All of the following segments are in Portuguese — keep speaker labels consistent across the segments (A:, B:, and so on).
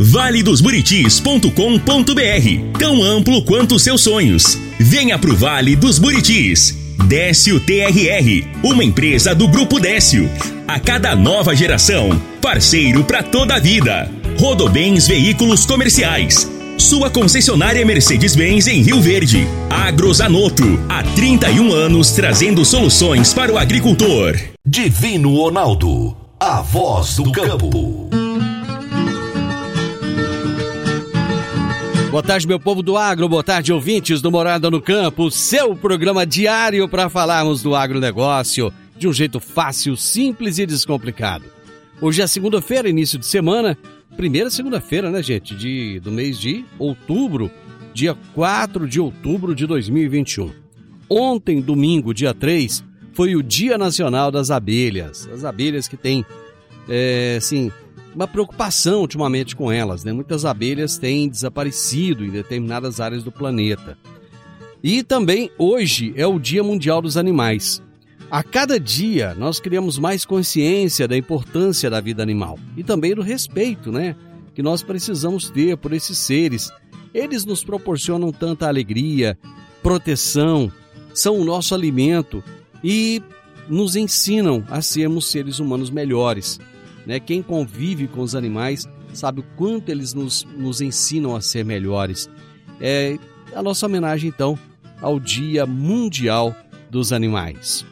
A: valedosburitis.com.br Tão amplo quanto seus sonhos. Venha pro Vale dos Buritis. Décio TRR, uma empresa do Grupo Décio. A cada nova geração, parceiro para toda a vida. Rodobens Veículos Comerciais. Sua concessionária Mercedes-Benz em Rio Verde. Agrozanoto, há 31 anos trazendo soluções para o agricultor.
B: Divino Ronaldo, a voz do campo.
C: Boa tarde, meu povo do agro, boa tarde, ouvintes do Morada no Campo, seu programa diário para falarmos do agronegócio de um jeito fácil, simples e descomplicado. Hoje é segunda-feira, início de semana, primeira segunda-feira, né, gente, de, do mês de outubro, dia 4 de outubro de 2021. Ontem, domingo, dia 3, foi o Dia Nacional das Abelhas. As abelhas que têm, é, assim, uma preocupação ultimamente com elas, né? Muitas abelhas têm desaparecido em determinadas áreas do planeta. E também hoje é o Dia Mundial dos Animais. A cada dia nós criamos mais consciência da importância da vida animal e também do respeito, né, que nós precisamos ter por esses seres. Eles nos proporcionam tanta alegria, proteção, são o nosso alimento e nos ensinam a sermos seres humanos melhores. Né? Quem convive com os animais sabe o quanto eles nos, nos ensinam a ser melhores. É a nossa homenagem, então, ao Dia Mundial dos Animais.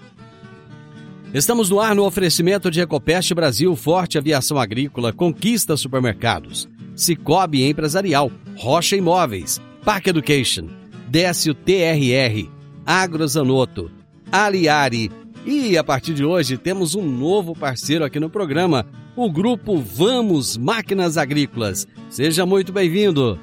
C: Estamos no ar no oferecimento de Ecopest Brasil, Forte Aviação Agrícola, Conquista Supermercados, Cicobi Empresarial, Rocha Imóveis, Park Education, Décio TRR, Agrozanoto, Aliari e a partir de hoje temos um novo parceiro aqui no programa, o grupo Vamos Máquinas Agrícolas. Seja muito bem-vindo.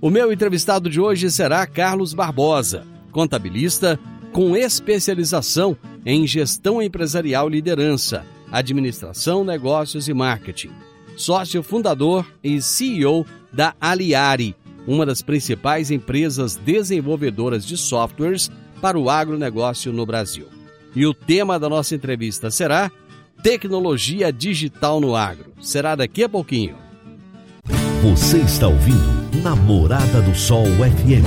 C: O meu entrevistado de hoje será Carlos Barbosa, contabilista com especialização em gestão empresarial e liderança, administração, negócios e marketing. Sócio fundador e CEO da Aliari, uma das principais empresas desenvolvedoras de softwares para o agronegócio no Brasil. E o tema da nossa entrevista será Tecnologia Digital no Agro. Será daqui a pouquinho.
B: Você está ouvindo Namorada do Sol FM.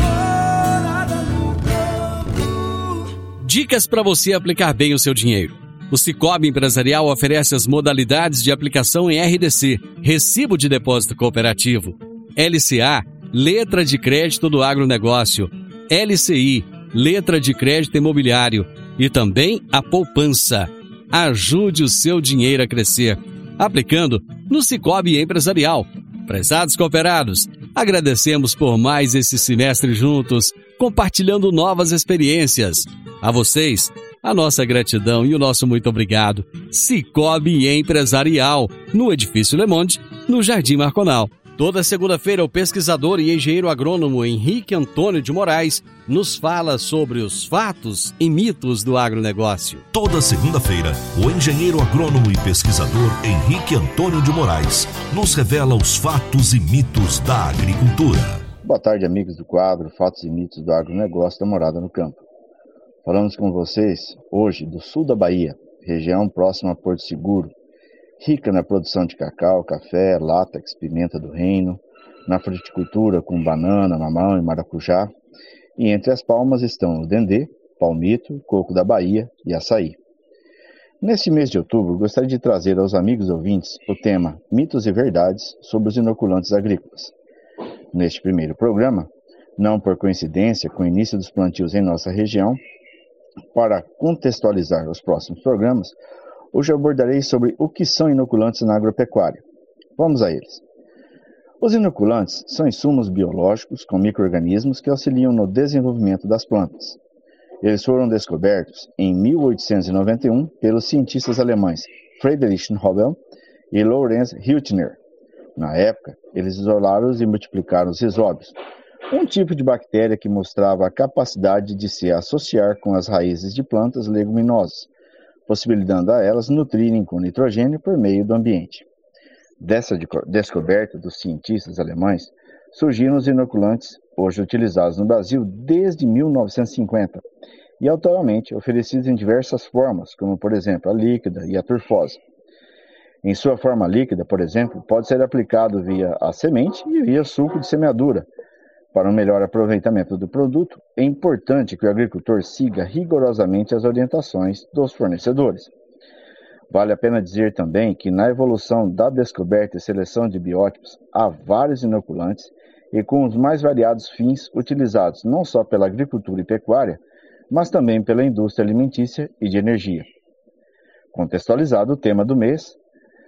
C: Dicas para você aplicar bem o seu dinheiro. O Cicobi Empresarial oferece as modalidades de aplicação em RDC, Recibo de Depósito Cooperativo, LCA, Letra de Crédito do Agronegócio, LCI, Letra de Crédito Imobiliário e também a poupança. Ajude o seu dinheiro a crescer, aplicando no Cicobi Empresarial. Prezados cooperados, agradecemos por mais esse semestre juntos, compartilhando novas experiências. A vocês, a nossa gratidão e o nosso muito obrigado. Cicobi Empresarial, no Edifício Le Monde, no Jardim Marconal. Toda segunda-feira, o pesquisador e engenheiro agrônomo Henrique Antônio de Moraes nos fala sobre os fatos e mitos do agronegócio.
B: Toda segunda-feira, o engenheiro agrônomo e pesquisador Henrique Antônio de Moraes nos revela os fatos e mitos da agricultura.
D: Boa tarde, amigos do quadro Fatos e Mitos do Agronegócio da Morada no Campo. Falamos com vocês hoje do sul da Bahia, região próxima a Porto Seguro, rica na produção de cacau, café, látex, pimenta do reino, na fruticultura com banana, mamão e maracujá, e entre as palmas estão o dendê, palmito, coco da Bahia e açaí. Neste mês de outubro, gostaria de trazer aos amigos ouvintes o tema Mitos e Verdades sobre os inoculantes agrícolas. Neste primeiro programa, não por coincidência com o início dos plantios em nossa região, para contextualizar os próximos programas, hoje abordarei sobre o que são inoculantes na agropecuária. Vamos a eles. Os inoculantes são insumos biológicos com microrganismos que auxiliam no desenvolvimento das plantas. Eles foram descobertos em 1891 pelos cientistas alemães Friedrich Nobel e Lorenz Hüttner, Na época, eles isolaram e multiplicaram os risóbios, um tipo de bactéria que mostrava a capacidade de se associar com as raízes de plantas leguminosas, possibilitando a elas nutrirem com nitrogênio por meio do ambiente. Dessa descoberta dos cientistas alemães, surgiram os inoculantes, hoje utilizados no Brasil desde 1950, e atualmente oferecidos em diversas formas, como por exemplo a líquida e a turfose. Em sua forma líquida, por exemplo, pode ser aplicado via a semente e via suco de semeadura, para um melhor aproveitamento do produto, é importante que o agricultor siga rigorosamente as orientações dos fornecedores. Vale a pena dizer também que na evolução da descoberta e seleção de biótipos há vários inoculantes e com os mais variados fins utilizados não só pela agricultura e pecuária, mas também pela indústria alimentícia e de energia. Contextualizado o tema do mês,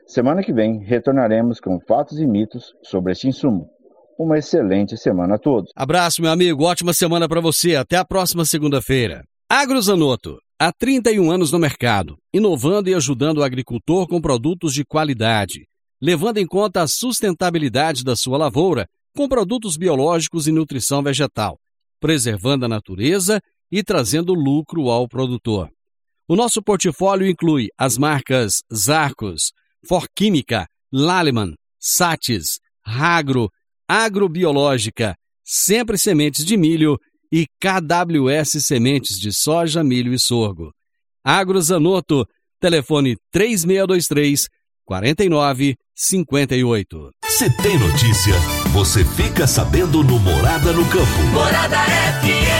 D: semana que vem retornaremos com fatos e mitos sobre este insumo. Uma excelente semana a todos.
C: Abraço, meu amigo. Ótima semana para você. Até a próxima segunda-feira. Agrozanoto. Há 31 anos no mercado, inovando e ajudando o agricultor com produtos de qualidade, levando em conta a sustentabilidade da sua lavoura com produtos biológicos e nutrição vegetal, preservando a natureza e trazendo lucro ao produtor. O nosso portfólio inclui as marcas Zarcos, Forquímica, Laleman, Satis, Ragro agrobiológica, sempre sementes de milho e KWS sementes de soja, milho e sorgo. Agrozanoto, telefone 3623 4958.
B: Se tem notícia, você fica sabendo no Morada no Campo.
E: Morada FM.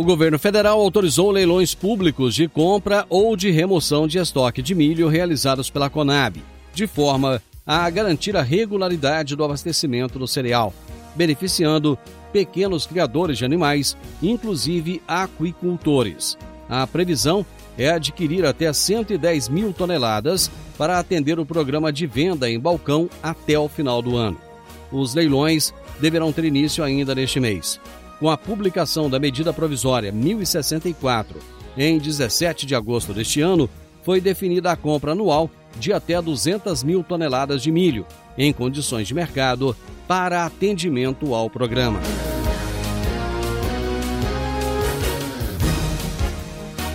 C: O governo federal autorizou leilões públicos de compra ou de remoção de estoque de milho realizados pela Conab, de forma a garantir a regularidade do abastecimento do cereal, beneficiando pequenos criadores de animais, inclusive aquicultores. A previsão é adquirir até 110 mil toneladas para atender o programa de venda em balcão até o final do ano. Os leilões deverão ter início ainda neste mês com a publicação da medida provisória 1064 em 17 de agosto deste ano, foi definida a compra anual de até 200 mil toneladas de milho, em condições de mercado, para atendimento ao programa.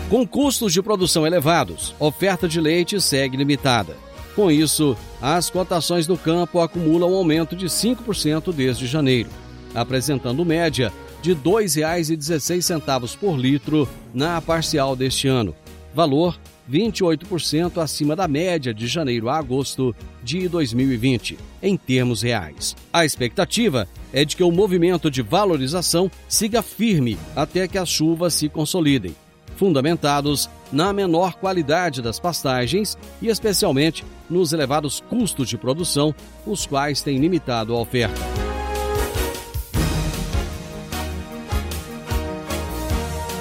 C: Com custos de produção elevados, oferta de leite segue limitada. Com isso, as cotações do campo acumulam um aumento de 5% desde janeiro, apresentando média de R$ 2,16 por litro na parcial deste ano, valor 28% acima da média de janeiro a agosto de 2020, em termos reais. A expectativa é de que o movimento de valorização siga firme até que as chuvas se consolidem, fundamentados na menor qualidade das pastagens e especialmente nos elevados custos de produção, os quais têm limitado a oferta.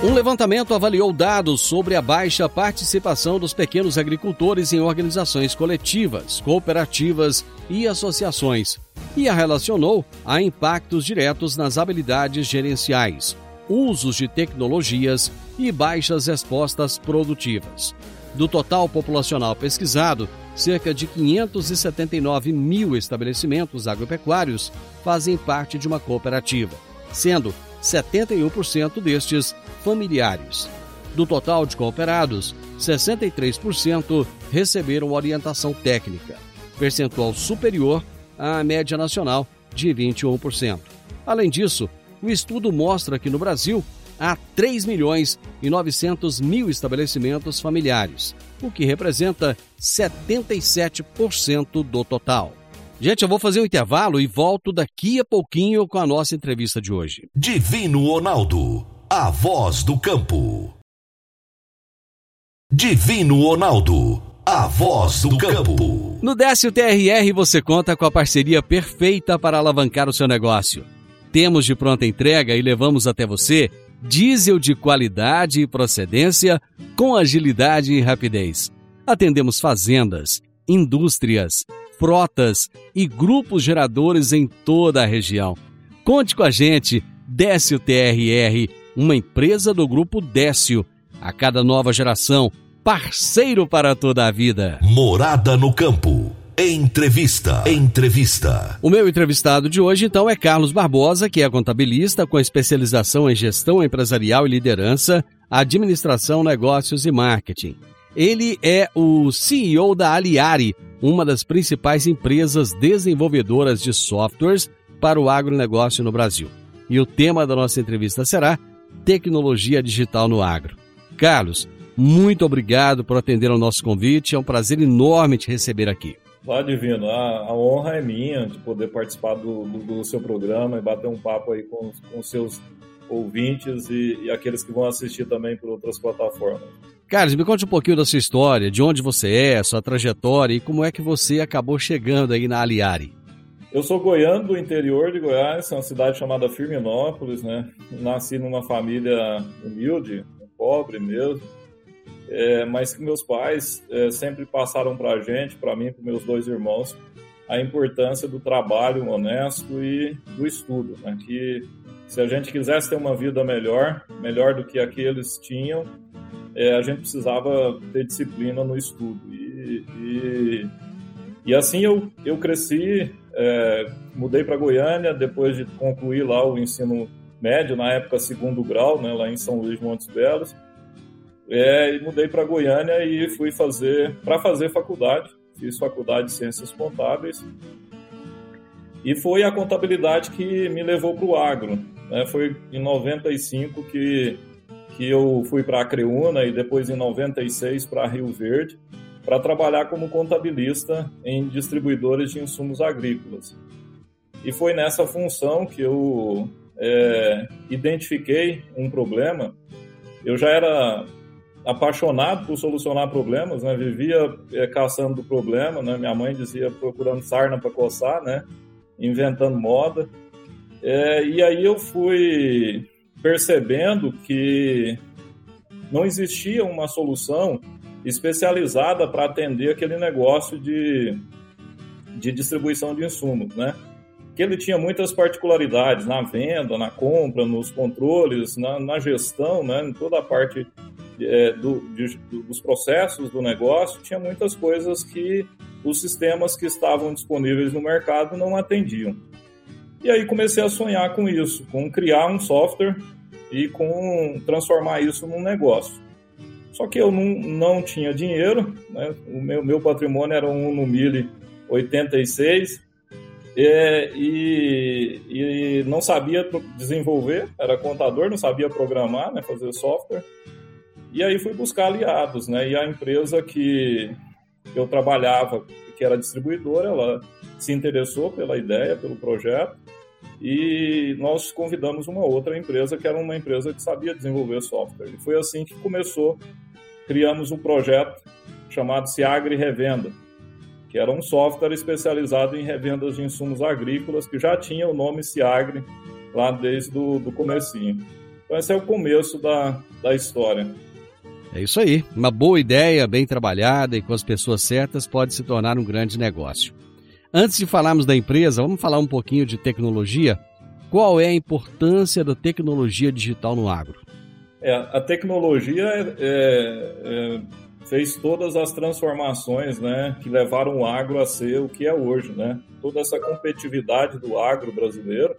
C: Um levantamento avaliou dados sobre a baixa participação dos pequenos agricultores em organizações coletivas, cooperativas e associações e a relacionou a impactos diretos nas habilidades gerenciais, usos de tecnologias e baixas respostas produtivas. Do total populacional pesquisado, cerca de 579 mil estabelecimentos agropecuários fazem parte de uma cooperativa, sendo 71% destes familiares. Do total de cooperados, 63% receberam orientação técnica, percentual superior à média nacional de 21%. Além disso, o estudo mostra que no Brasil há 3 milhões e 900 mil estabelecimentos familiares, o que representa 77% do total. Gente, eu vou fazer um intervalo e volto daqui a pouquinho com a nossa entrevista de hoje.
B: Divino Ronaldo, a voz do campo. Divino Ronaldo, a voz do campo.
C: No Décio TRR você conta com a parceria perfeita para alavancar o seu negócio. Temos de pronta entrega e levamos até você diesel de qualidade e procedência com agilidade e rapidez. Atendemos fazendas, indústrias, frotas e grupos geradores em toda a região. Conte com a gente, Décio TRR, uma empresa do grupo Décio. A cada nova geração, parceiro para toda a vida.
B: Morada no campo. Entrevista. Entrevista.
C: O meu entrevistado de hoje, então, é Carlos Barbosa, que é contabilista com especialização em gestão empresarial e liderança, administração, negócios e marketing. Ele é o CEO da Aliari, uma das principais empresas desenvolvedoras de softwares para o agronegócio no Brasil. E o tema da nossa entrevista será Tecnologia Digital no Agro. Carlos, muito obrigado por atender ao nosso convite. É um prazer enorme te receber aqui.
F: Lá Divino, a, a, honra é minha de poder participar do, do, do, seu programa e bater um papo aí com, com seus ouvintes e, e, aqueles que vão assistir também por outras plataformas.
C: Carlos, me conte um pouquinho da sua história, de onde você é, sua trajetória e como é que você acabou chegando aí na Aliari.
F: Eu sou goiano do interior de Goiás, é uma cidade chamada Firminópolis, né? Nasci numa família humilde, pobre mesmo é, mas que meus pais é, sempre passaram para a gente, para mim, para meus dois irmãos, a importância do trabalho honesto e do estudo, né? que se a gente quisesse ter uma vida melhor, melhor do que aqueles tinham, é, a gente precisava ter disciplina no estudo. E, e, e assim eu, eu cresci, é, mudei para Goiânia depois de concluir lá o ensino médio, na época segundo grau, né, lá em São Luís Montes Belos, é, e mudei para Goiânia e fui fazer para fazer faculdade. Fiz faculdade de Ciências Contábeis e foi a contabilidade que me levou para o agro. Né? Foi em 95 que que eu fui para a Creúna e depois em 96 para Rio Verde para trabalhar como contabilista em distribuidores de insumos agrícolas. E foi nessa função que eu é, identifiquei um problema. Eu já era apaixonado por solucionar problemas, né? Vivia é, caçando do problema, né? Minha mãe dizia procurando sarna para coçar, né? Inventando moda. É, e aí eu fui percebendo que não existia uma solução especializada para atender aquele negócio de, de distribuição de insumos, né? Que ele tinha muitas particularidades na venda, na compra, nos controles, na, na gestão, né? Em toda a parte é, do, de, dos processos do negócio, tinha muitas coisas que os sistemas que estavam disponíveis no mercado não atendiam. E aí comecei a sonhar com isso, com criar um software e com transformar isso num negócio. Só que eu não, não tinha dinheiro, né? o meu, meu patrimônio era um no Mille 86 é, e, e não sabia desenvolver, era contador, não sabia programar, né? fazer software. E aí fui buscar aliados, né? E a empresa que eu trabalhava, que era distribuidora, ela se interessou pela ideia, pelo projeto, e nós convidamos uma outra empresa que era uma empresa que sabia desenvolver software. E foi assim que começou, criamos um projeto chamado Ciagre Revenda, que era um software especializado em revendas de insumos agrícolas, que já tinha o nome Ciagre lá desde o do comecinho. Então esse é o começo da, da história.
C: É isso aí. Uma boa ideia, bem trabalhada e com as pessoas certas pode se tornar um grande negócio. Antes de falarmos da empresa, vamos falar um pouquinho de tecnologia. Qual é a importância da tecnologia digital no agro?
F: É, a tecnologia é, é, fez todas as transformações né, que levaram o agro a ser o que é hoje. Né? Toda essa competitividade do agro brasileiro,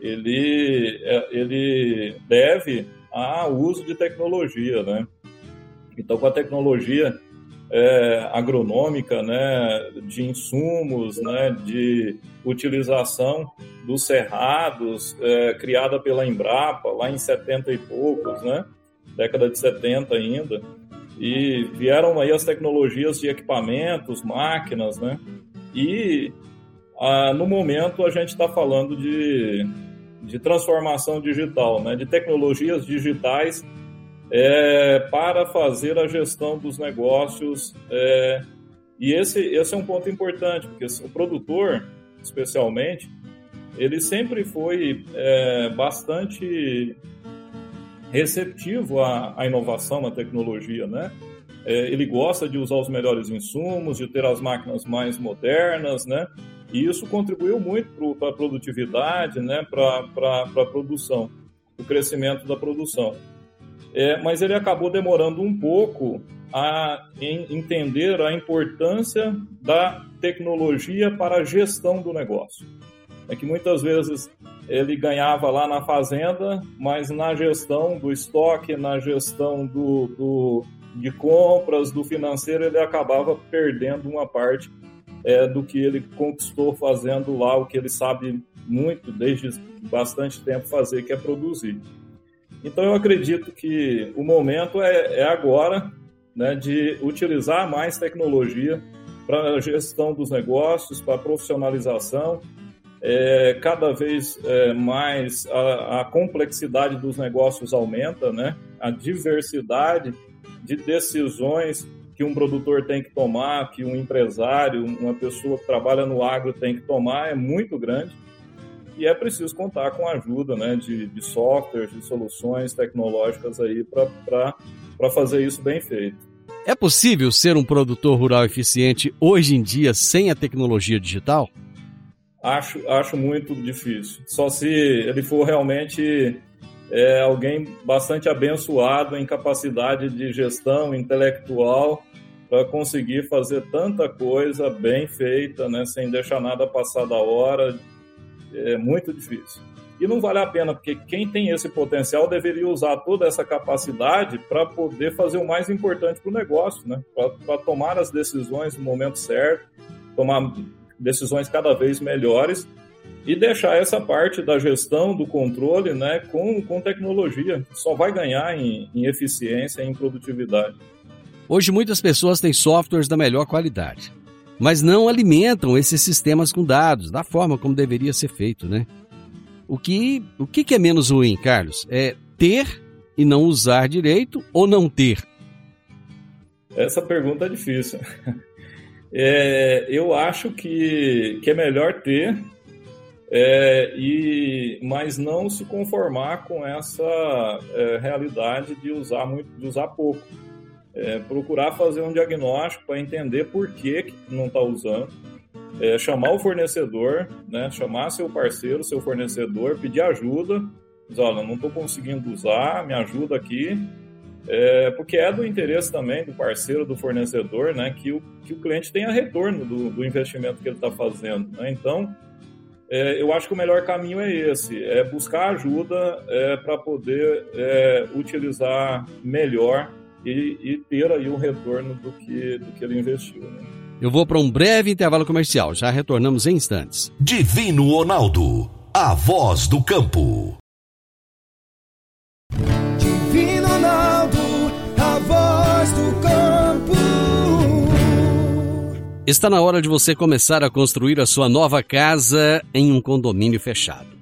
F: ele, é, ele deve ao uso de tecnologia. Né? Então, com a tecnologia é, agronômica, né, de insumos, né, de utilização dos cerrados, é, criada pela Embrapa lá em 70 e poucos, né, década de 70 ainda, e vieram aí as tecnologias de equipamentos, máquinas, né, e a, no momento a gente está falando de, de transformação digital, né, de tecnologias digitais é, para fazer a gestão dos negócios. É, e esse, esse é um ponto importante, porque o produtor, especialmente, ele sempre foi é, bastante receptivo à, à, inovação, à tecnologia, né? É, ele gosta de usar os melhores insumos, de ter as máquinas mais modernas, né? E isso contribuiu muito para a produtividade, né? Para a produção, o crescimento da produção. É, mas ele acabou demorando um pouco a entender a importância da tecnologia para a gestão do negócio. É que muitas vezes ele ganhava lá na fazenda, mas na gestão do estoque, na gestão do, do de compras, do financeiro, ele acabava perdendo uma parte é, do que ele conquistou fazendo lá o que ele sabe muito, desde bastante tempo, fazer, que é produzir. Então, eu acredito que o momento é, é agora né, de utilizar mais tecnologia para a gestão dos negócios, para a profissionalização. É, cada vez é, mais a, a, complexidade dos negócios aumenta, né? a diversidade de decisões que um produtor tem que tomar, que um empresário, uma pessoa que trabalha no agro tem que tomar é muito grande e é preciso contar com a ajuda né, de, de softwares, de soluções tecnológicas aí para fazer isso bem feito.
C: É possível ser um produtor rural eficiente hoje em dia sem a tecnologia digital?
F: Acho, acho muito difícil. Só se ele for realmente é, alguém bastante abençoado em capacidade de gestão intelectual para conseguir fazer tanta coisa bem feita, né, sem deixar nada passar da hora, é muito difícil. E não vale a pena, porque quem tem esse potencial deveria usar toda essa capacidade para poder fazer o mais importante para o negócio, né? para tomar as decisões no momento certo, tomar decisões cada vez melhores e deixar essa parte da gestão, do controle né, com, com tecnologia. Só vai ganhar em, em eficiência e em produtividade.
C: Hoje muitas pessoas têm softwares da melhor qualidade mas não alimentam esses sistemas com dados da forma como deveria ser feito, né? O que, o que é menos ruim, Carlos? É ter e não usar direito ou não ter?
F: Essa pergunta é difícil. É, eu acho que, que é melhor ter, é, e, mas não se conformar com essa é, realidade de usar muito, de usar pouco é, procurar fazer um diagnóstico para entender por que, que não está usando, é, chamar o fornecedor, né, chamar seu parceiro, seu fornecedor, pedir ajuda, dizer, olha, não estou conseguindo usar, me ajuda aqui, é, porque é do interesse também do parceiro, do fornecedor, né, que o, que o cliente tenha retorno do, do investimento que ele está fazendo. Né? Então, é, eu acho que o melhor caminho é esse, é buscar ajuda é, para poder é, utilizar melhor e, e ter aí um retorno do que, do que ele investiu. Né?
C: Eu vou para um breve intervalo comercial, já retornamos em instantes.
B: Divino Ronaldo, a voz do campo.
G: Divino Ronaldo, a voz do campo.
C: Está na hora de você começar a construir a sua nova casa em um condomínio fechado.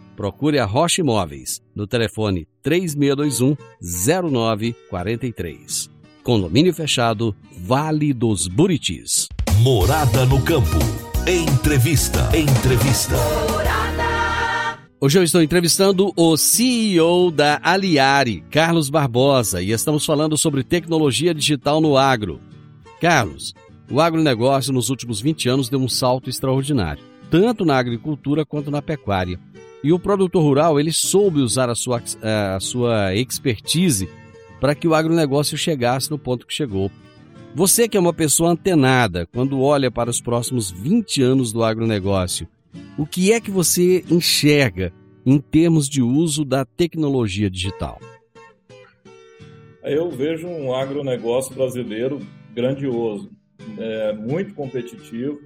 C: procure a Rocha Imóveis no telefone 3621 0943. Condomínio fechado, Vale dos Buritis.
B: Morada no campo. Entrevista. Entrevista.
C: Hoje eu estou entrevistando o CEO da Aliari, Carlos Barbosa, e estamos falando sobre tecnologia digital no agro. Carlos, o agronegócio nos últimos 20 anos deu um salto extraordinário, tanto na agricultura quanto na pecuária. E o produtor rural, ele soube usar a sua, a sua expertise para que o agronegócio chegasse no ponto que chegou. Você que é uma pessoa antenada, quando olha para os próximos 20 anos do agronegócio, o que é que você enxerga em termos de uso da tecnologia digital?
F: Eu vejo um agronegócio brasileiro grandioso, é, muito competitivo,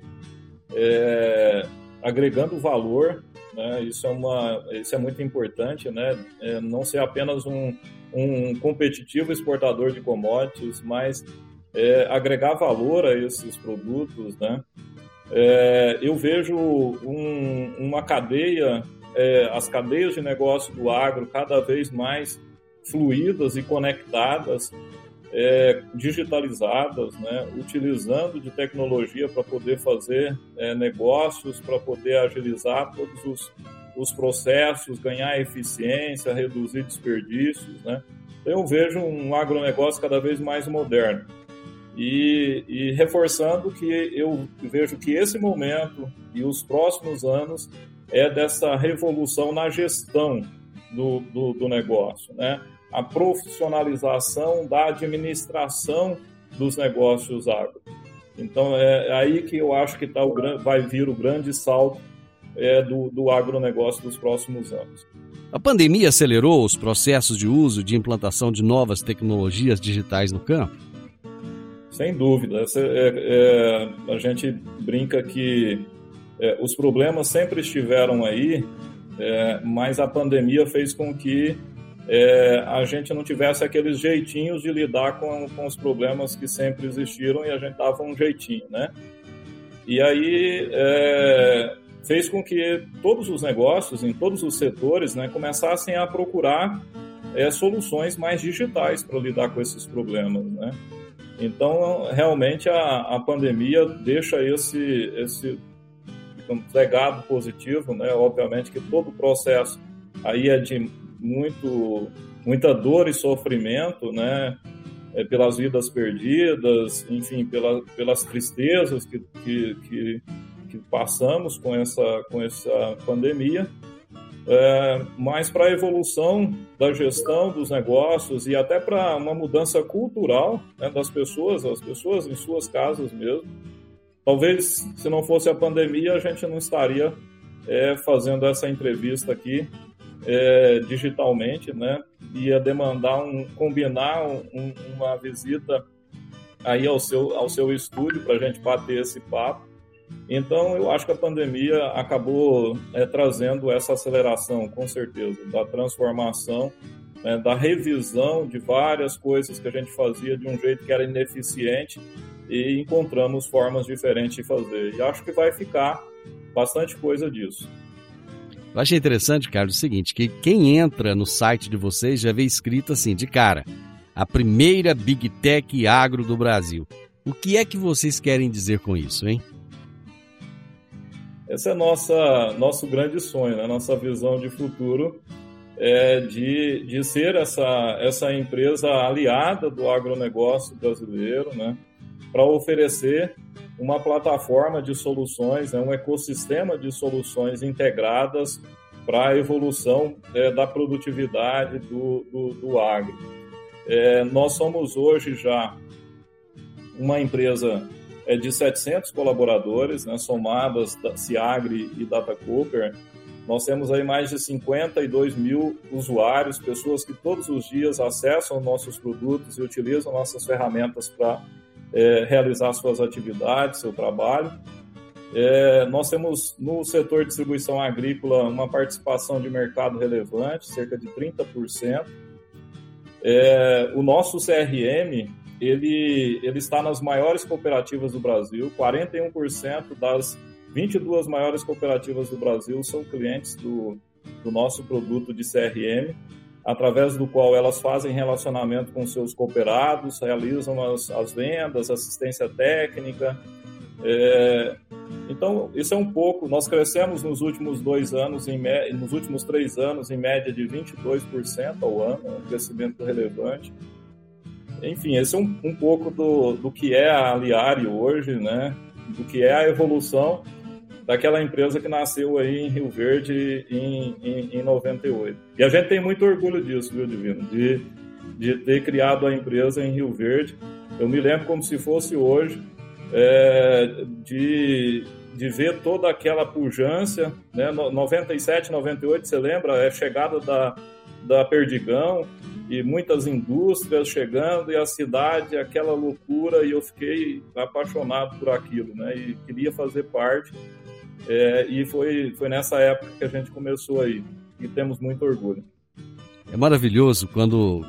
F: é, agregando valor né? Isso, é uma, isso é muito importante, né? É não ser apenas um, um competitivo exportador de commodities, mas é, agregar valor a esses produtos. Né? É, eu vejo um, uma cadeia, é, as cadeias de negócio do agro cada vez mais fluídas e conectadas, é, digitalizadas, né, utilizando de tecnologia para poder fazer é, negócios, para poder agilizar todos os, os processos, ganhar eficiência, reduzir desperdícios. Né? Então, eu vejo um agronegócio cada vez mais moderno. E, e, reforçando que eu vejo que esse momento e os próximos anos é dessa revolução na gestão do, do, do negócio, né? A profissionalização da administração dos negócios agro. Então é aí que eu acho que tá o, vai vir o grande salto é, do, do agronegócio dos próximos anos.
C: A pandemia acelerou os processos de uso de implantação de novas tecnologias digitais no campo?
F: Sem dúvida. Essa, é, é, a gente brinca que é, os problemas sempre estiveram aí, é, mas a pandemia fez com que é, a gente não tivesse aqueles jeitinhos de lidar com, com os problemas que sempre existiram e a gente dava um jeitinho, né? E aí é, fez com que todos os negócios, em todos os setores, né, começassem a procurar é, soluções mais digitais para lidar com esses problemas, né? Então, realmente, a, a pandemia deixa esse, esse legado positivo, né? Obviamente que todo o processo aí é de muito, muita dor e sofrimento, né? É, pelas vidas perdidas, enfim, pela, pelas tristezas que, que, que, que, passamos com essa, com essa pandemia, é, mas para a evolução da gestão dos negócios e até para uma mudança cultural né, das pessoas, as pessoas em suas casas mesmo. Talvez se não fosse a pandemia a gente não estaria é, fazendo essa entrevista aqui é, digitalmente, né? Ia demandar um combinar um, uma visita aí ao seu ao seu estúdio para a gente bater esse papo. Então, eu acho que a pandemia acabou é, trazendo essa aceleração, com certeza, da transformação, né, da revisão de várias coisas que a gente fazia de um jeito que era ineficiente e encontramos formas diferentes de fazer. E acho que vai ficar bastante coisa disso.
C: Eu achei interessante, Carlos, o seguinte, que quem entra no site de vocês já vê escrito assim, de cara, a primeira Big Tech agro do Brasil. O que é que vocês querem dizer com isso, hein?
F: Esse é nossa nosso grande sonho, né? nossa visão de futuro é de, de ser essa, essa empresa aliada do agronegócio brasileiro, né? para oferecer uma plataforma de soluções, né, um ecossistema de soluções integradas para a evolução é, da produtividade do, do, do agro. É, nós somos hoje já uma empresa é, de 700 colaboradores, né, somadas da Ciagri e Data Cooper. Nós temos aí mais de 52 mil usuários, pessoas que todos os dias acessam nossos produtos e utilizam nossas ferramentas para é, realizar suas atividades, seu trabalho. É, nós temos no setor de distribuição agrícola uma participação de mercado relevante, cerca de 30%. É, o nosso CRM ele, ele está nas maiores cooperativas do Brasil, 41% das 22 maiores cooperativas do Brasil são clientes do, do nosso produto de CRM através do qual elas fazem relacionamento com seus cooperados, realizam as, as vendas, assistência técnica. É, então, isso é um pouco. Nós crescemos nos últimos dois anos, em, nos últimos três anos, em média de 22% ao ano, um crescimento relevante. Enfim, esse é um, um pouco do, do que é a Aliari hoje, né? do que é a evolução daquela empresa que nasceu aí em Rio Verde em, em, em 98. E a gente tem muito orgulho disso, viu, Divino? De, de ter criado a empresa em Rio Verde. Eu me lembro como se fosse hoje, é, de, de ver toda aquela pujança, né? 97, 98, você lembra? É chegada da, da Perdigão e muitas indústrias chegando e a cidade, aquela loucura, e eu fiquei apaixonado por aquilo, né? E queria fazer parte é, e foi, foi nessa época que a gente começou aí. E temos muito orgulho.
C: É maravilhoso quando,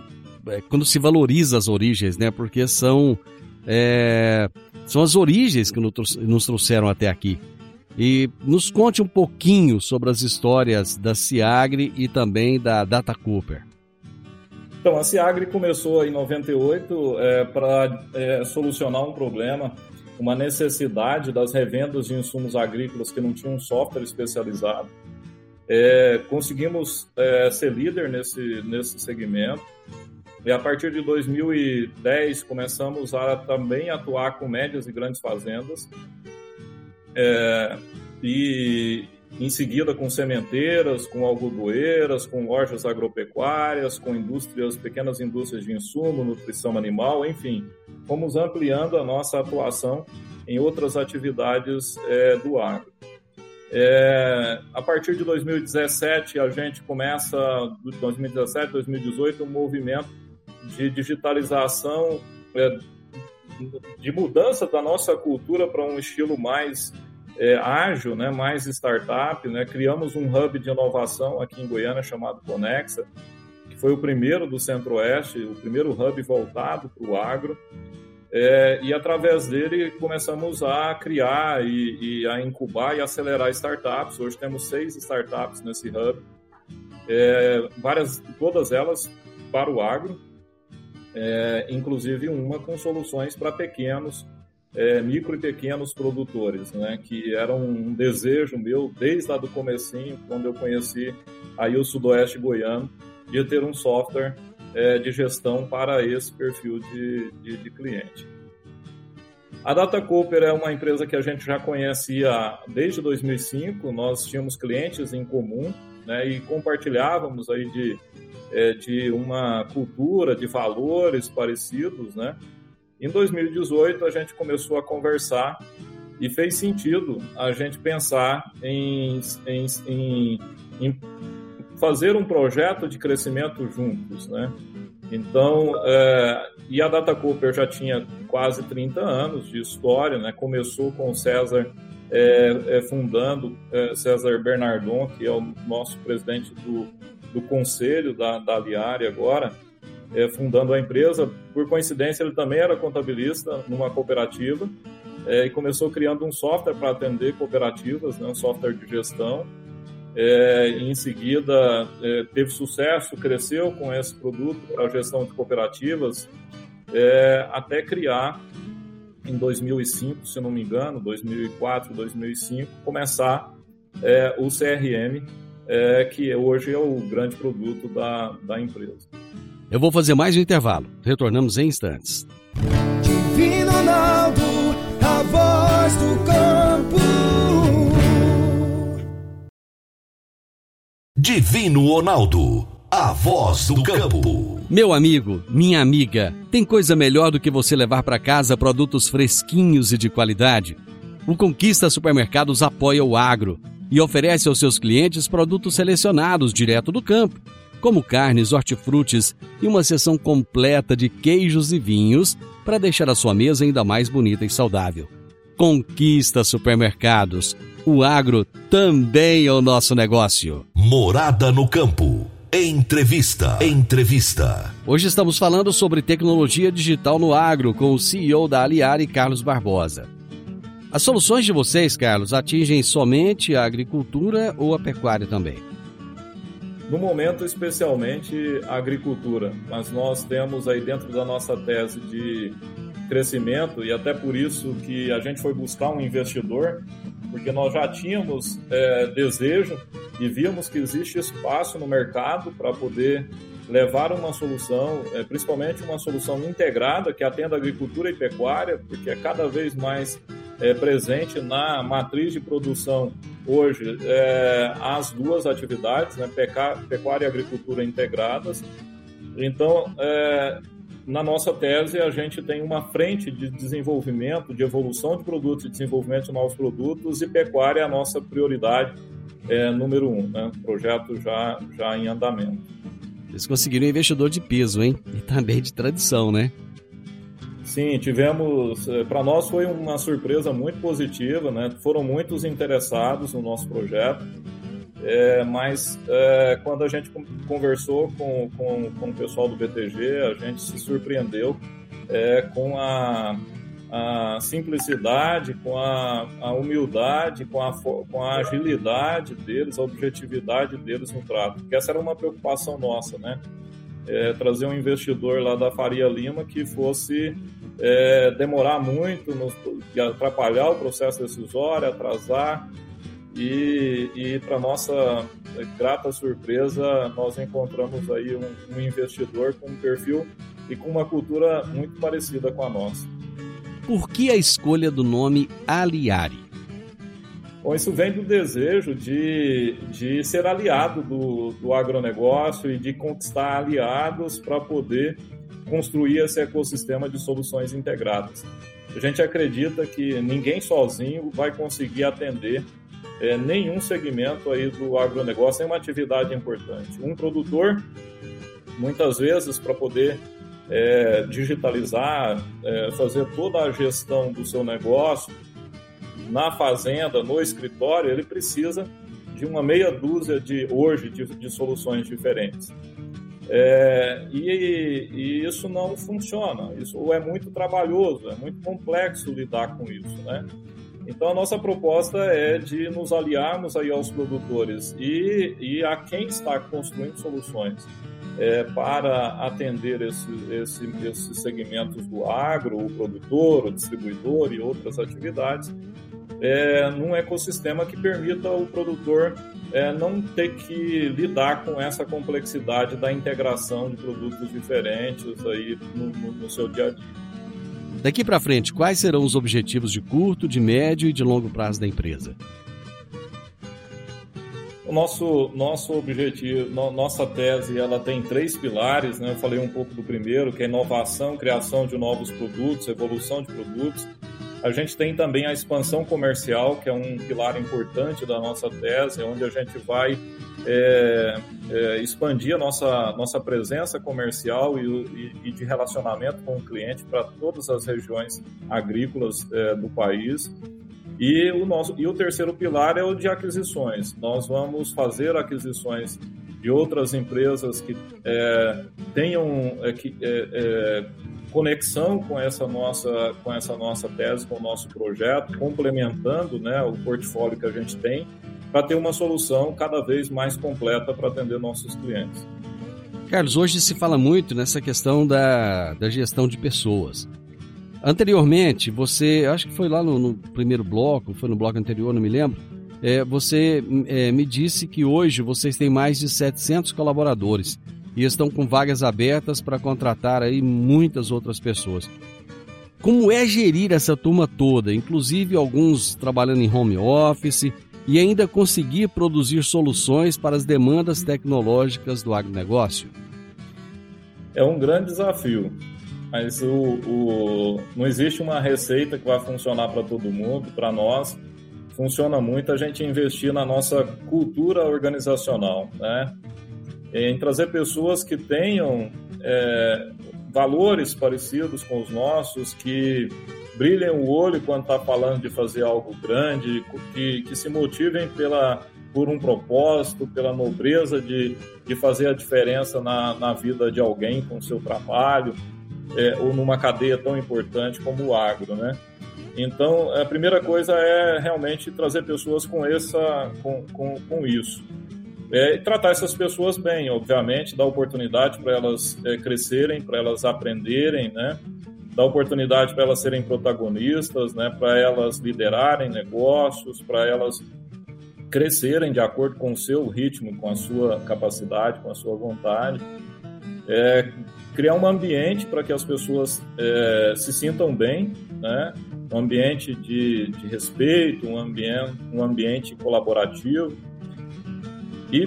C: é, quando se valoriza as origens, né? Porque são, é, são as origens que nos trouxeram até aqui. E nos conte um pouquinho sobre as histórias da Ciagre e também da Data Cooper.
F: Então, a Ciagri começou em 98 é, para é, solucionar um problema, uma necessidade das revendas de insumos agrícolas que não tinham um software especializado. É, conseguimos é, ser líder nesse, nesse segmento. E a partir de 2010 começamos a também atuar com médias e grandes fazendas. É, e em seguida com sementeiras, com algodoeiras, com lojas agropecuárias, com indústrias, pequenas indústrias de insumo, nutrição animal, enfim, fomos ampliando a nossa atuação em outras atividades é, do agro. É, a partir de 2017, a gente começa, 2017, 2018, um movimento de digitalização, é, de mudança da nossa cultura para um estilo mais é, ágil, né, mais startup. Né? Criamos um hub de inovação aqui em Goiânia chamado Conexa, que foi o primeiro do Centro-Oeste, o primeiro hub voltado para o agro. É, e através dele começamos a criar e, e, a incubar e acelerar startups. Hoje temos seis startups nesse hub, é, várias, todas elas para o agro, é, inclusive uma com soluções para pequenos, é, micro e pequenos produtores, né, que era um desejo meu desde lá do comecinho, quando eu conheci aí o Sudoeste Goiano, de ter um software é, de gestão para esse perfil de, de, de cliente. A Data Cooper é uma empresa que a gente já conhecia desde 2005, nós tínhamos clientes em comum né, e compartilhávamos aí de, é, de uma cultura, de valores parecidos. Né? Em 2018, a gente começou a conversar e fez sentido a gente pensar em, em, em, em fazer um projeto de crescimento juntos, né? Então, é, e a Data Cooper já tinha quase 30 anos de história, né? Começou com o César é, é, fundando, é, César Bernardon, que é o nosso presidente do, do conselho da, da Aliari agora, é, fundando a empresa. Por coincidência, ele também era contabilista numa cooperativa é, e começou criando um software para atender cooperativas, né? um software de gestão é, em seguida é, teve sucesso, cresceu com esse produto para gestão de cooperativas, é, até criar em 2005, se não me engano, 2004, 2005, começar é, o CRM, é, que hoje é o grande produto da, da empresa.
C: Eu vou fazer mais um intervalo. Retornamos em instantes.
G: Divino Ronaldo, a voz do campo.
B: Divino Ronaldo, a voz do campo.
C: Meu amigo, minha amiga, tem coisa melhor do que você levar para casa produtos fresquinhos e de qualidade? O Conquista Supermercados apoia o agro e oferece aos seus clientes produtos selecionados direto do campo, como carnes, hortifrutis e uma seção completa de queijos e vinhos para deixar a sua mesa ainda mais bonita e saudável. Conquista Supermercados. O agro também é o nosso negócio.
B: Morada no campo. Entrevista. Entrevista.
C: Hoje estamos falando sobre tecnologia digital no agro com o CEO da Aliari, Carlos Barbosa. As soluções de vocês, Carlos, atingem somente a agricultura ou a pecuária também?
F: No momento, especialmente a agricultura, mas nós temos aí dentro da nossa tese de crescimento e até por isso que a gente foi buscar um investidor, porque nós já tínhamos é, desejo e víamos que existe espaço no mercado para poder levar uma solução, é, principalmente uma solução integrada que atenda agricultura e pecuária, porque é cada vez mais é, presente na matriz de produção hoje é, as duas atividades, né, pecuária e agricultura integradas. Então, é, na nossa tese, a gente tem uma frente de desenvolvimento, de evolução de produtos e desenvolvimento de novos produtos, e pecuária é a nossa prioridade é, número um, né? projeto já, já em andamento.
C: Eles conseguiram um investidor de peso, hein? E também de tradição, né?
F: Sim, tivemos. É, Para nós foi uma surpresa muito positiva, né? Foram muitos interessados no nosso projeto. É, mas é, quando a gente conversou com, com, com, o pessoal do BTG, a gente se surpreendeu é, com a, a, simplicidade, com a, a humildade, com a, com a, agilidade deles, a objetividade deles no trato, porque essa era uma preocupação nossa, né? trazer um investidor lá da Faria Lima que fosse é, demorar muito, nos, atrapalhar o processo decisório, atrasar. E, e para nossa grata surpresa, nós encontramos aí um, um investidor com um perfil e com uma cultura muito parecida com a nossa.
C: Por que a escolha do nome Aliari?
F: Bom, isso vem do desejo de, de ser aliado do, do agronegócio e de conquistar aliados para poder construir esse ecossistema de soluções integradas. A gente acredita que ninguém sozinho vai conseguir atender é, nenhum segmento aí do agronegócio, é uma atividade importante. Um produtor, muitas vezes, para poder é, digitalizar, é, fazer toda a gestão do seu negócio na fazenda, no escritório, ele precisa de uma meia dúzia de hoje de, de soluções diferentes. É, e, e, isso não funciona. Isso é muito trabalhoso, é muito complexo lidar com isso, né? Então a nossa proposta é de nos aliarmos aí aos produtores e, e a quem está construindo soluções é, para atender esse, esse, esses segmentos do agro, o produtor, o distribuidor e outras atividades, é, num ecossistema que permita o produtor é, não ter que lidar com essa complexidade da integração de produtos diferentes aí no, no, no seu dia a dia.
C: Daqui para frente, quais serão os objetivos de curto, de médio e de longo prazo da empresa?
F: O nosso, nosso objetivo, no, nossa tese, ela tem três pilares, né? Eu falei um pouco do primeiro, que é inovação, criação de novos produtos, evolução de produtos. A gente tem também a expansão comercial, que é um pilar importante da nossa tese, onde a gente vai é, é, expandir a nossa, nossa presença comercial e, e, e de relacionamento com o cliente para todas as regiões agrícolas é, do país. E o, nosso, e o terceiro pilar é o de aquisições. Nós vamos fazer aquisições de outras empresas que é, tenham é, que, é, é, conexão com essa nossa com essa nossa tese, com o nosso projeto, complementando né, o portfólio que a gente tem para ter uma solução cada vez mais completa para atender nossos clientes.
C: Carlos, hoje se fala muito nessa questão da, da gestão de pessoas. Anteriormente, você, acho que foi lá no, no primeiro bloco, foi no bloco anterior, não me lembro, é, você é, me disse que hoje vocês têm mais de 700 colaboradores e estão com vagas abertas para contratar aí muitas outras pessoas. Como é gerir essa turma toda, inclusive alguns trabalhando em home office e ainda conseguir produzir soluções para as demandas tecnológicas do agronegócio?
F: É um grande desafio. Mas o, o, não existe uma receita que vai funcionar para todo mundo, para nós. Funciona muito a gente investir na nossa cultura organizacional, né? Em trazer pessoas que tenham é, valores parecidos com os nossos, que brilhem o olho quando está falando de fazer algo grande, que, que se motivem pela, por um propósito, pela nobreza de, de fazer a diferença na, na vida de alguém com o seu trabalho é, ou numa cadeia tão importante como o agro, né? Então, a primeira coisa é realmente trazer pessoas com, essa, com, com, com isso. É, tratar essas pessoas bem, obviamente, dar oportunidade para elas é, crescerem, para elas aprenderem, né? Dar oportunidade para elas serem protagonistas, né? Para elas liderarem negócios, para elas crescerem de acordo com o seu ritmo, com a sua capacidade, com a sua vontade. É, criar um ambiente para que as pessoas é, se sintam bem, né? um ambiente de, de respeito, um ambiente, um ambiente colaborativo. E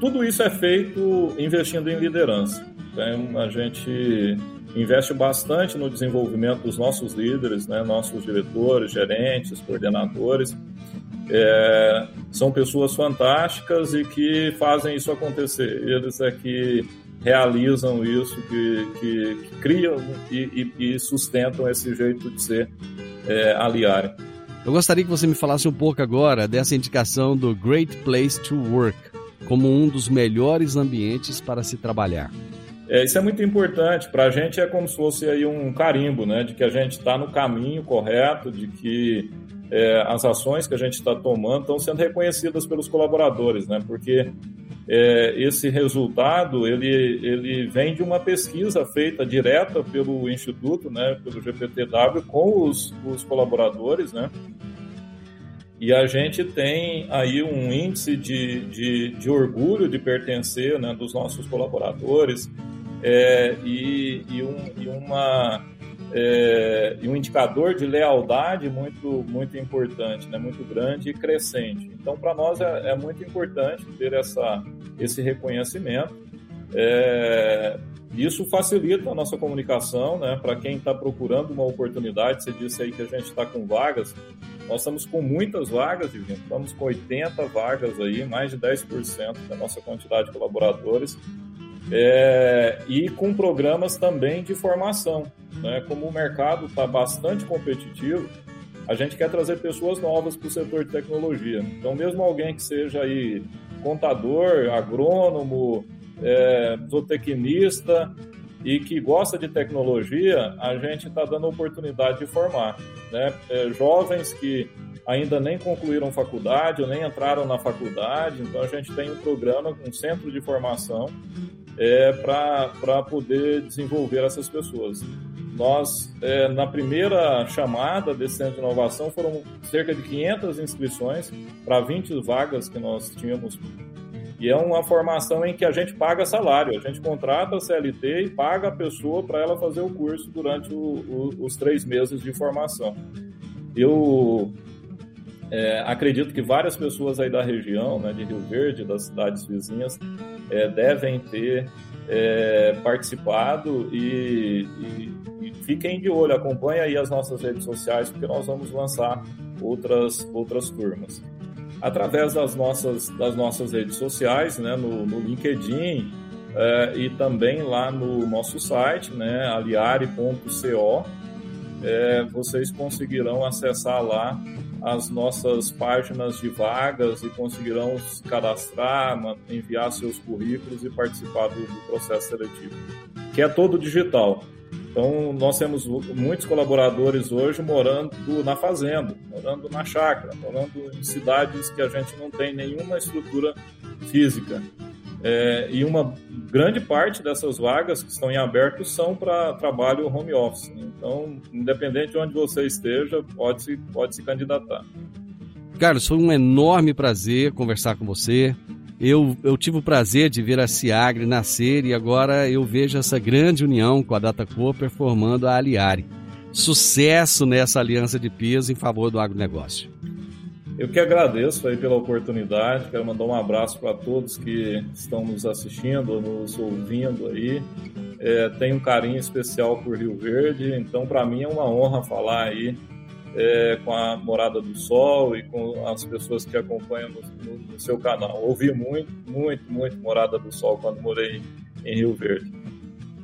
F: tudo isso é feito investindo em liderança. Então, a gente investe bastante no desenvolvimento dos nossos líderes, né? nossos diretores, gerentes, coordenadores. É, são pessoas fantásticas e que fazem isso acontecer. Eles é que realizam isso, que, que, que criam e, e, e, sustentam esse jeito de ser é.
C: Eu gostaria que você me falasse um pouco agora dessa indicação do Great Place to Work como um dos melhores ambientes para se trabalhar.
F: É, isso é muito importante. Para a gente é como se fosse aí um carimbo, né, de que a gente está no caminho correto, de que é, as ações que a gente está tomando estão sendo reconhecidas pelos colaboradores, né, porque é, esse resultado ele, ele vem de uma pesquisa feita direta pelo Instituto, né, pelo GPTW, com os, os colaboradores, né, e a gente tem aí um índice de, de, de orgulho de pertencer né, dos nossos colaboradores é, e, e, um, e uma é, e um indicador de lealdade muito, muito importante, né, muito grande e crescente. Então, para nós é, é, muito importante ter essa, esse reconhecimento. É, isso facilita a nossa comunicação, né, para quem está procurando uma oportunidade. Você disse aí que a gente está com vagas. Nós estamos com muitas vagas, Divino. Estamos com 80 vagas aí, mais de 10% da nossa quantidade de colaboradores é, e com programas também de formação. Né? Como o mercado está bastante competitivo, a gente quer trazer pessoas novas para o setor de tecnologia. Então, mesmo alguém que seja aí contador, agrônomo, é, zootecnista e que gosta de tecnologia, a gente está dando oportunidade de formar. Né? É, jovens que ainda nem concluíram faculdade ou nem entraram na faculdade, então a gente tem um programa, um centro de formação é, para poder desenvolver essas pessoas. Nós, é, na primeira chamada desse centro de inovação, foram cerca de 500 inscrições para 20 vagas que nós tínhamos. E é uma formação em que a gente paga salário, a gente contrata a CLT e paga a pessoa para ela fazer o curso durante o, o, os três meses de formação. Eu é, acredito que várias pessoas aí da região, né, de Rio Verde, das cidades vizinhas, é, devem ter é, participado e, e, e, fiquem de olho, acompanhem aí as nossas redes sociais, porque nós vamos lançar outras, outras turmas. Através das nossas, das nossas redes sociais, né, no, no LinkedIn é, e também lá no nosso site, né, aliare.co, é, vocês conseguirão acessar lá as nossas páginas de vagas e conseguirão se cadastrar, enviar seus currículos e participar do, do processo seletivo, que é todo digital. Então, nós temos muitos colaboradores hoje morando na fazenda, morando na chácara, morando em cidades que a gente não tem nenhuma estrutura física. É, e uma grande parte dessas vagas que estão em aberto são para trabalho home office. Então, independente de onde você esteja, pode se, pode se candidatar.
C: Carlos, foi um enorme prazer conversar com você. Eu, eu tive o prazer de ver a Ciagre nascer e agora eu vejo essa grande união com a Data Cooper formando a Aliare. Sucesso nessa aliança de peso em favor do agronegócio.
F: Eu que agradeço aí pela oportunidade, quero mandar um abraço para todos que estão nos assistindo, nos ouvindo aí. É, tenho um carinho especial por Rio Verde, então para mim é uma honra falar aí é, com a Morada do Sol e com as pessoas que acompanham no, no, no seu canal. Ouvi muito, muito, muito Morada do Sol quando morei em Rio Verde.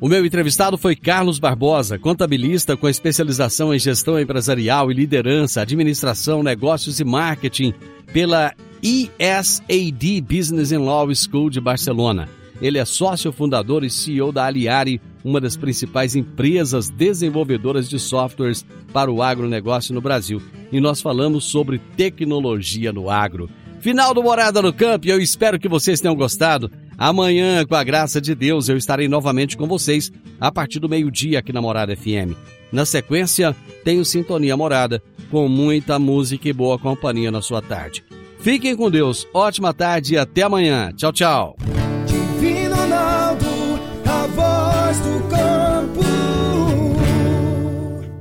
C: O meu entrevistado foi Carlos Barbosa, contabilista com especialização em gestão empresarial e liderança, administração, negócios e marketing pela ESAD Business and Law School de Barcelona. Ele é sócio fundador e CEO da Aliari, uma das principais empresas desenvolvedoras de softwares para o agronegócio no Brasil. E nós falamos sobre tecnologia no agro. Final do Morada no Campo, eu espero que vocês tenham gostado. Amanhã, com a graça de Deus, eu estarei novamente com vocês a partir do meio-dia aqui na Morada FM. Na sequência, tenho Sintonia Morada, com muita música e boa companhia na sua tarde. Fiquem com Deus, ótima tarde e até amanhã. Tchau, tchau.